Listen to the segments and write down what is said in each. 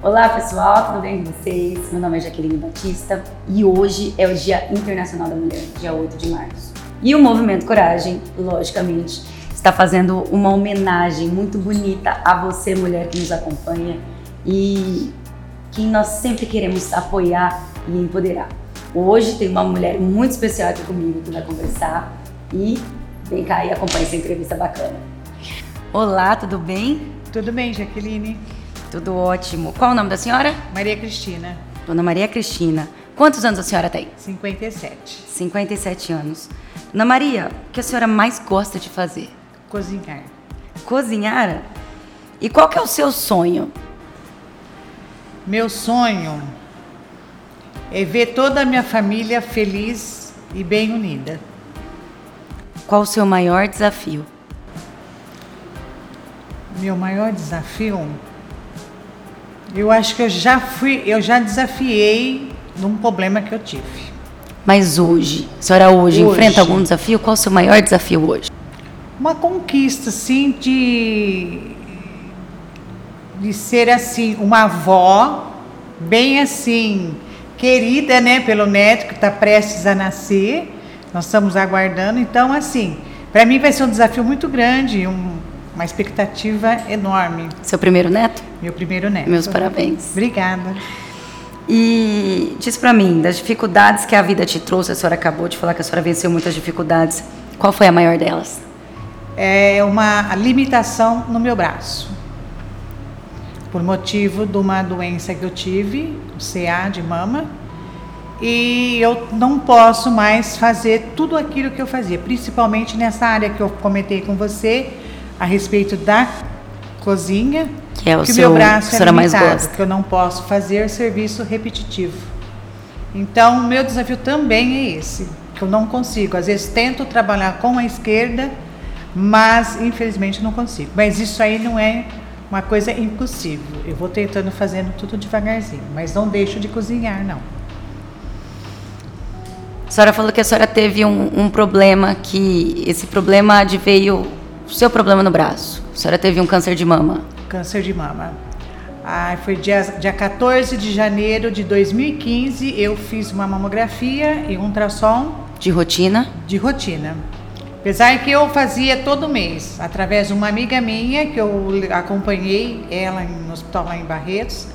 Olá pessoal, tudo bem com vocês? Meu nome é Jaqueline Batista e hoje é o Dia Internacional da Mulher, dia 8 de março. E o Movimento Coragem, logicamente, está fazendo uma homenagem muito bonita a você, mulher que nos acompanha e que nós sempre queremos apoiar e empoderar. Hoje tem uma mulher muito especial aqui comigo que vai conversar e vem cá e acompanha essa entrevista bacana. Olá, tudo bem? Tudo bem, Jaqueline? Tudo ótimo. Qual o nome da senhora? Maria Cristina. Dona Maria Cristina. Quantos anos a senhora tem? 57. 57 anos. Dona Maria, o que a senhora mais gosta de fazer? Cozinhar. Cozinhar? E qual que é o seu sonho? Meu sonho é ver toda a minha família feliz e bem unida. Qual o seu maior desafio? Meu maior desafio, eu acho que eu já fui, eu já desafiei num problema que eu tive. Mas hoje, a senhora hoje, Hoje. enfrenta algum desafio? Qual o seu maior desafio hoje? Uma conquista, assim, de de ser assim uma avó bem assim querida, né, pelo neto que está prestes a nascer. Nós estamos aguardando. Então, assim, para mim vai ser um desafio muito grande, um- uma expectativa enorme. Seu primeiro neto? Meu primeiro neto. Meus parabéns. Obrigada. E diz pra mim, das dificuldades que a vida te trouxe, a senhora acabou de falar que a senhora venceu muitas dificuldades. Qual foi a maior delas? É uma limitação no meu braço. Por motivo de uma doença que eu tive, o CA de mama, e eu não posso mais fazer tudo aquilo que eu fazia, principalmente nessa área que eu comentei com você a respeito da cozinha, Que é o que seu- meu braço é limitado, que eu não posso fazer serviço repetitivo. Então, o meu desafio também é esse, que eu não consigo. Às vezes tento trabalhar com a esquerda, mas infelizmente não consigo. Mas isso aí não é uma coisa impossível. Eu vou tentando fazendo tudo devagarzinho, mas não deixo de cozinhar, não. A senhora falou que a senhora teve um, um problema que esse problema adveio o seu problema no braço. A senhora teve um câncer de mama. Câncer de mama. Ah, foi dia, dia 14 de janeiro de 2015, eu fiz uma mamografia e um ultrassom De rotina. de rotina. Apesar que eu fazia todo mês, através de uma amiga minha, que eu acompanhei ela no hospital lá em Barretos.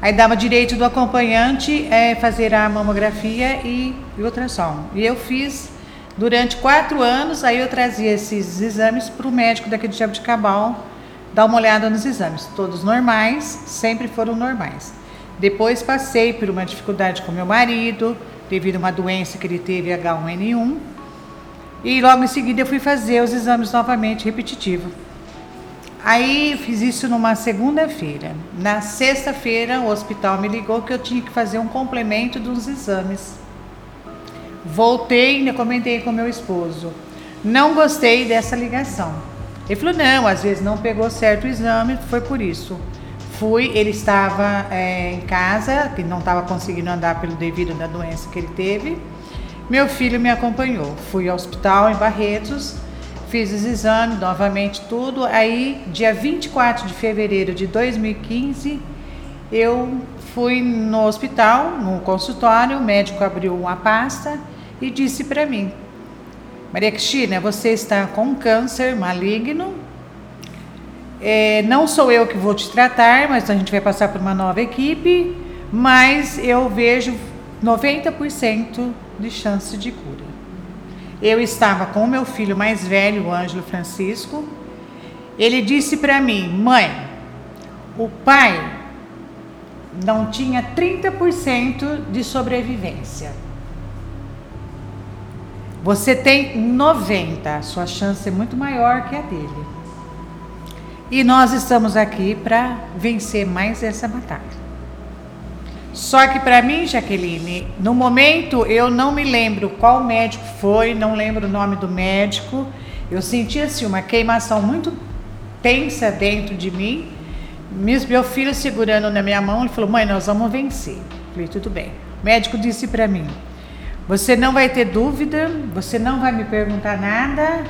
Aí dava direito do acompanhante é, fazer a mamografia e, e ultrassom. E eu fiz durante quatro anos, aí eu trazia esses exames para o médico daqui de Jabuticabal dar uma olhada nos exames. Todos normais, sempre foram normais. Depois passei por uma dificuldade com meu marido, devido a uma doença que ele teve H1N1. E logo em seguida eu fui fazer os exames novamente, repetitivo. Aí fiz isso numa segunda-feira. Na sexta-feira o hospital me ligou que eu tinha que fazer um complemento dos exames. Voltei, ainda comentei com meu esposo. Não gostei dessa ligação. Ele falou: não, às vezes não pegou certo o exame, foi por isso. Fui, ele estava é, em casa, que não estava conseguindo andar pelo devido da doença que ele teve. Meu filho me acompanhou. Fui ao hospital em Barretos, fiz os exames novamente, tudo. Aí, dia 24 de fevereiro de 2015, eu fui no hospital, no consultório, o médico abriu uma pasta e disse para mim: Maria Cristina, você está com câncer maligno. É, não sou eu que vou te tratar, mas a gente vai passar por uma nova equipe. Mas eu vejo 90% de chance de cura. Eu estava com o meu filho mais velho, o Ângelo Francisco. Ele disse para mim: Mãe, o pai não tinha 30% de sobrevivência. Você tem 90, a sua chance é muito maior que a dele. E nós estamos aqui para vencer mais essa batalha. Só que para mim, Jaqueline, no momento eu não me lembro qual médico foi, não lembro o nome do médico. Eu senti assim uma queimação muito tensa dentro de mim. Meu filho segurando na minha mão, ele falou: "Mãe, nós vamos vencer". Falei: "Tudo bem". O médico disse para mim: "Você não vai ter dúvida, você não vai me perguntar nada,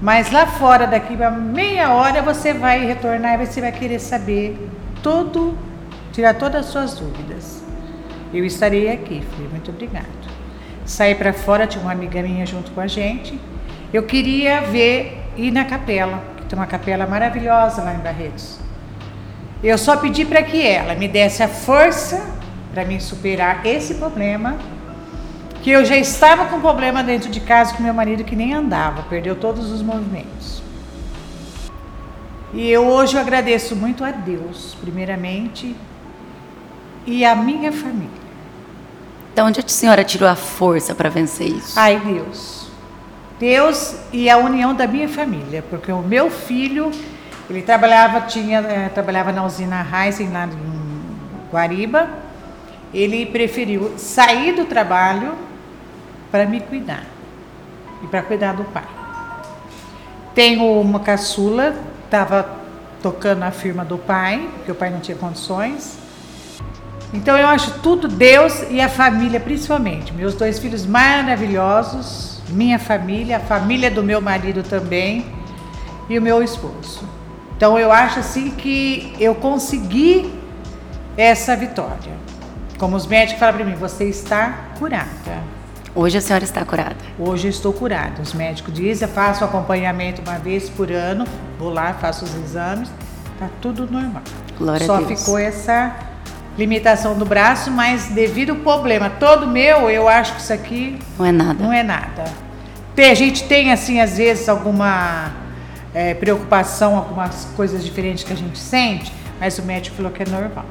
mas lá fora daqui a meia hora você vai retornar e você vai querer saber tudo tirar todas as suas dúvidas. Eu estarei aqui. Falei, muito obrigado. Saí para fora, tinha uma amiga minha junto com a gente. Eu queria ver, ir na capela, que tem uma capela maravilhosa lá em Barretos. Eu só pedi para que ela me desse a força para me superar esse problema, que eu já estava com problema dentro de casa com meu marido que nem andava, perdeu todos os movimentos. E eu hoje eu agradeço muito a Deus, primeiramente, e a minha família. Então, onde a senhora tirou a força para vencer isso? Ai, Deus. Deus e a união da minha família, porque o meu filho, ele trabalhava, tinha, é, trabalhava na usina Heisen lá em Guariba. Ele preferiu sair do trabalho para me cuidar e para cuidar do pai. Tenho uma caçula, estava tocando a firma do pai, porque o pai não tinha condições. Então eu acho tudo Deus e a família principalmente. Meus dois filhos maravilhosos, minha família, a família do meu marido também e o meu esposo. Então eu acho assim que eu consegui essa vitória. Como os médicos falam para mim, você está curada. Hoje a senhora está curada? Hoje eu estou curada. Os médicos dizem, eu faço acompanhamento uma vez por ano, vou lá, faço os exames, tá tudo normal. Glória Só a Deus. ficou essa limitação do braço, mas devido ao problema todo meu, eu acho que isso aqui não é nada. Não é nada. Tem, a gente tem assim às vezes alguma é, preocupação, algumas coisas diferentes que a gente sente, mas o médico falou que é normal.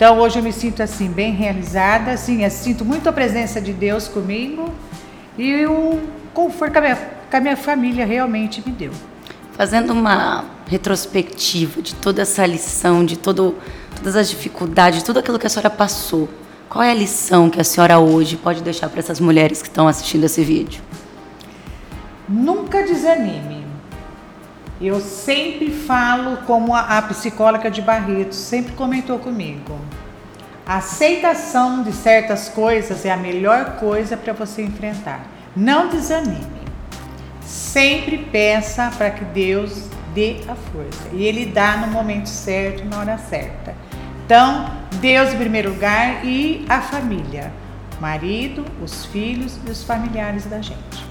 Então hoje eu me sinto assim bem realizada, assim, sinto muito a presença de Deus comigo e o conforto que a minha, que a minha família realmente me deu. Fazendo uma retrospectiva de toda essa lição, de todo, todas as dificuldades, tudo aquilo que a senhora passou, qual é a lição que a senhora hoje pode deixar para essas mulheres que estão assistindo esse vídeo? Nunca desanime. Eu sempre falo como a, psicóloga de Barretos sempre comentou comigo. A aceitação de certas coisas é a melhor coisa para você enfrentar. Não desanime. Sempre peça para que Deus dê a força. E Ele dá no momento certo, na hora certa. Então, Deus em primeiro lugar e a família. O marido, os filhos e os familiares da gente.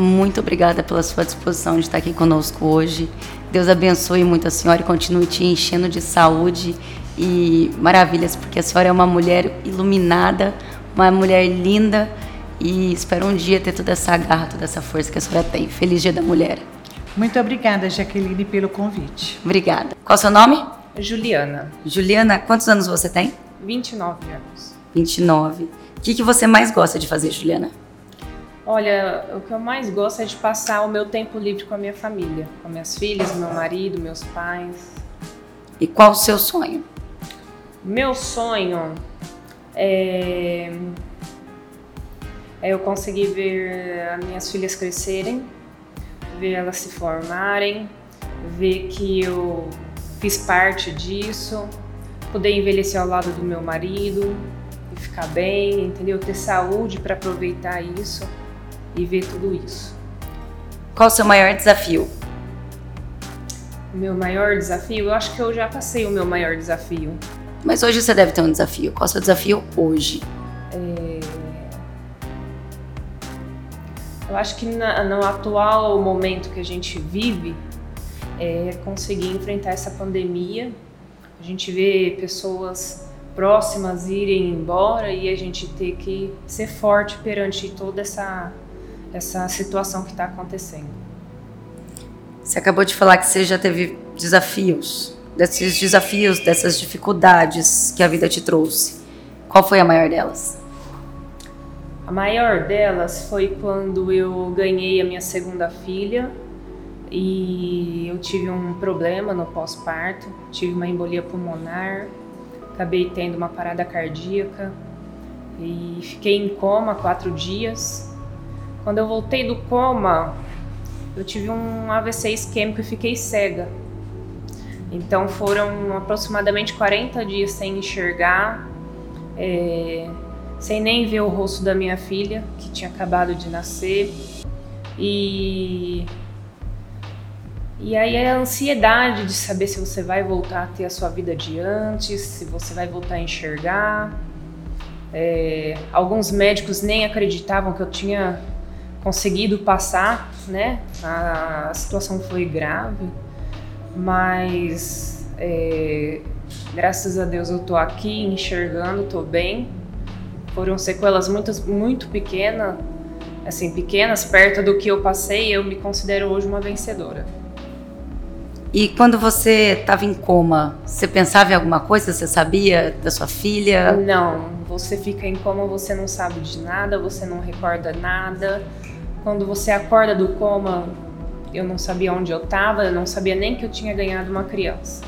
Muito obrigada pela sua disposição de estar aqui conosco hoje. Deus abençoe muito a senhora e continue te enchendo de saúde e maravilhas, porque a senhora é uma mulher iluminada, uma mulher linda e espero um dia ter toda essa garra, toda essa força que a senhora tem. Feliz Dia da Mulher. Muito obrigada, Jaqueline, pelo convite. Obrigada. Qual é o seu nome? Juliana. Juliana, quantos anos você tem? 29 anos. 29. O que, que você mais gosta de fazer, Juliana? Olha, o que eu mais gosto é de passar o meu tempo livre com a minha família, com minhas filhas, meu marido, meus pais. E qual o seu sonho? Meu sonho é, é eu conseguir ver as minhas filhas crescerem, ver elas se formarem, ver que eu fiz parte disso, poder envelhecer ao lado do meu marido e ficar bem, entendeu? Ter saúde para aproveitar isso e ver tudo isso. Qual o seu maior desafio? Meu maior desafio, eu acho que eu já passei o meu maior desafio. Mas hoje você deve ter um desafio. Qual é o seu desafio hoje? É... Eu acho que na, no atual momento que a gente vive, é conseguir enfrentar essa pandemia. A gente vê pessoas próximas irem embora e a gente ter que ser forte perante toda essa, essa situação que está acontecendo. Você acabou de falar que você já teve desafios, desses desafios, dessas dificuldades que a vida te trouxe. Qual foi a maior delas? A maior delas foi quando eu ganhei a minha segunda filha e eu tive um problema no pós-parto, tive uma embolia pulmonar, acabei tendo uma parada cardíaca e fiquei em coma quatro dias. Quando eu voltei do coma, eu tive um AVC isquêmico e fiquei cega. Então foram aproximadamente 40 dias sem enxergar, é, sem nem ver o rosto da minha filha, que tinha acabado de nascer. E E aí a ansiedade de saber se você vai voltar a ter a sua vida de antes, se você vai voltar a enxergar. É, alguns médicos nem acreditavam que eu tinha conseguido passar, né? A, a situação foi grave, mas é, graças a Deus eu tô aqui enxergando, tô bem. Foram sequelas muito, muito pequenas, assim, pequenas, perto do que eu passei, eu me considero hoje uma vencedora. E quando você estava em coma, você pensava em alguma coisa? Você sabia da sua filha? Não, você fica em coma, você não sabe de nada, você não recorda nada. Quando você acorda do coma, eu não sabia onde eu estava, eu não sabia nem que eu tinha ganhado uma criança.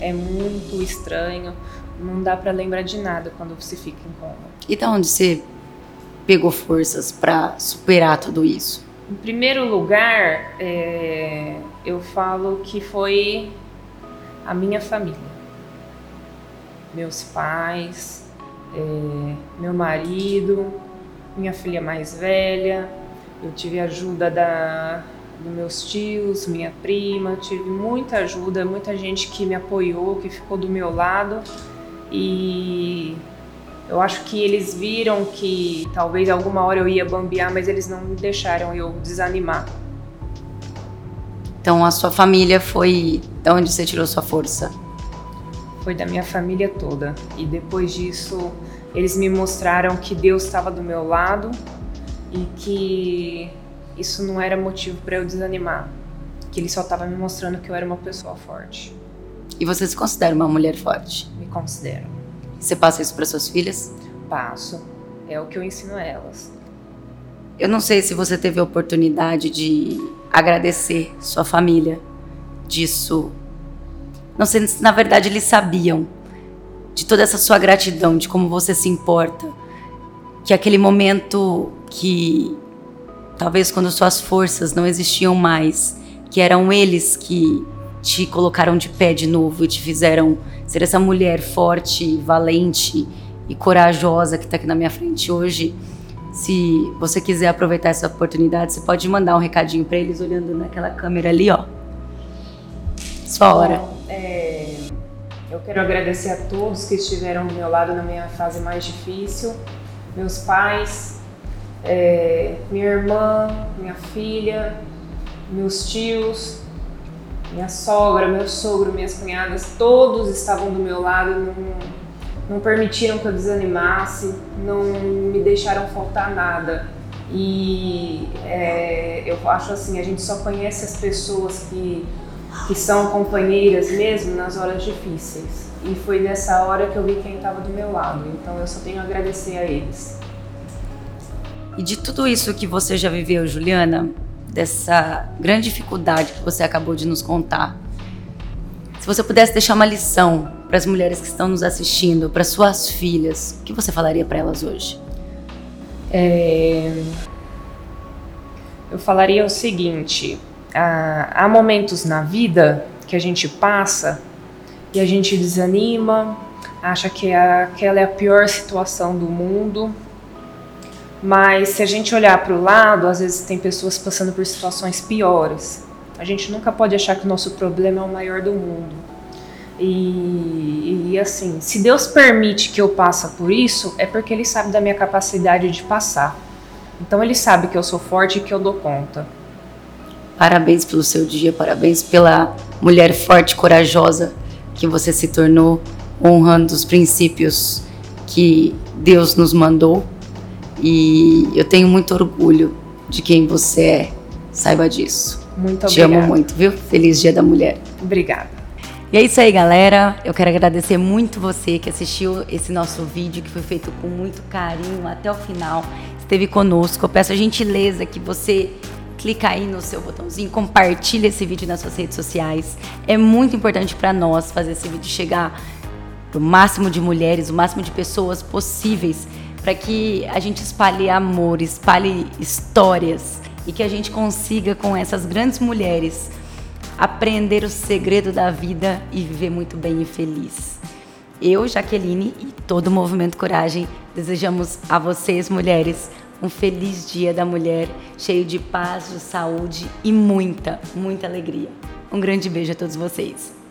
É muito estranho, não dá para lembrar de nada quando você fica em coma. E da onde você pegou forças para superar tudo isso? Em primeiro lugar, é, eu falo que foi a minha família. Meus pais, é, meu marido, minha filha mais velha. Eu tive ajuda da, dos meus tios, minha prima, tive muita ajuda, muita gente que me apoiou, que ficou do meu lado. E eu acho que eles viram que talvez alguma hora eu ia bambear, mas eles não me deixaram eu desanimar. Então a sua família foi de onde você tirou sua força? Foi da minha família toda. E depois disso, eles me mostraram que Deus estava do meu lado e que isso não era motivo para eu desanimar, que ele só estava me mostrando que eu era uma pessoa forte. E você se considera uma mulher forte? Me considero. Você passa isso para suas filhas? Passo. É o que eu ensino a elas. Eu não sei se você teve a oportunidade de agradecer sua família disso. Não sei se na verdade eles sabiam de toda essa sua gratidão, de como você se importa, que aquele momento que talvez quando suas forças não existiam mais, que eram eles que te colocaram de pé de novo e te fizeram ser essa mulher forte, valente e corajosa que está aqui na minha frente hoje. Se você quiser aproveitar essa oportunidade, você pode mandar um recadinho para eles olhando naquela câmera ali, ó. Sua hora. Bom, é, eu quero agradecer a todos que estiveram do meu lado na minha fase mais difícil, meus pais, é, minha irmã, minha filha, meus tios, minha sogra, meu sogro, minhas cunhadas, todos estavam do meu lado, não, não permitiram que eu desanimasse, não me deixaram faltar nada. E é, eu acho assim, a gente só conhece as pessoas que, que são companheiras mesmo nas horas difíceis. E foi nessa hora que eu vi quem estava do meu lado. Então eu só tenho a agradecer a eles. E de tudo isso que você já viveu, Juliana, dessa grande dificuldade que você acabou de nos contar. Se você pudesse deixar uma lição para as mulheres que estão nos assistindo, para suas filhas, o que você falaria para elas hoje? É... Eu falaria o seguinte: há momentos na vida que a gente passa e a gente desanima, acha que aquela é a pior situação do mundo mas se a gente olhar para o lado, às vezes tem pessoas passando por situações piores. A gente nunca pode achar que o nosso problema é o maior do mundo. E, e, assim, se Deus permite que eu passe por isso, é porque Ele sabe da minha capacidade de passar. Então Ele sabe que eu sou forte e que eu dou conta. Parabéns pelo seu dia, parabéns pela mulher forte corajosa que você se tornou, honrando os princípios que Deus nos mandou e eu tenho muito orgulho de quem você é. Saiba disso. Muito Te amo muito, viu? Feliz Dia da Mulher. Obrigada. E é isso aí, galera. Eu quero agradecer muito você que assistiu esse nosso vídeo, que foi feito com muito carinho até o final. Esteve conosco. Eu peço a gentileza que você clica aí no seu botãozinho, compartilhe esse vídeo nas suas redes sociais. É muito importante para nós fazer esse vídeo chegar para o máximo de mulheres, o máximo de pessoas possíveis para que a gente espalhe amor, espalhe histórias e que a gente consiga com essas grandes mulheres aprender o segredo da vida e viver muito bem e feliz. Eu, Jaqueline e todo o Movimento Coragem desejamos a vocês, mulheres, um feliz Dia da Mulher, cheio de paz, de saúde e muita, muita alegria. Um grande beijo a todos vocês.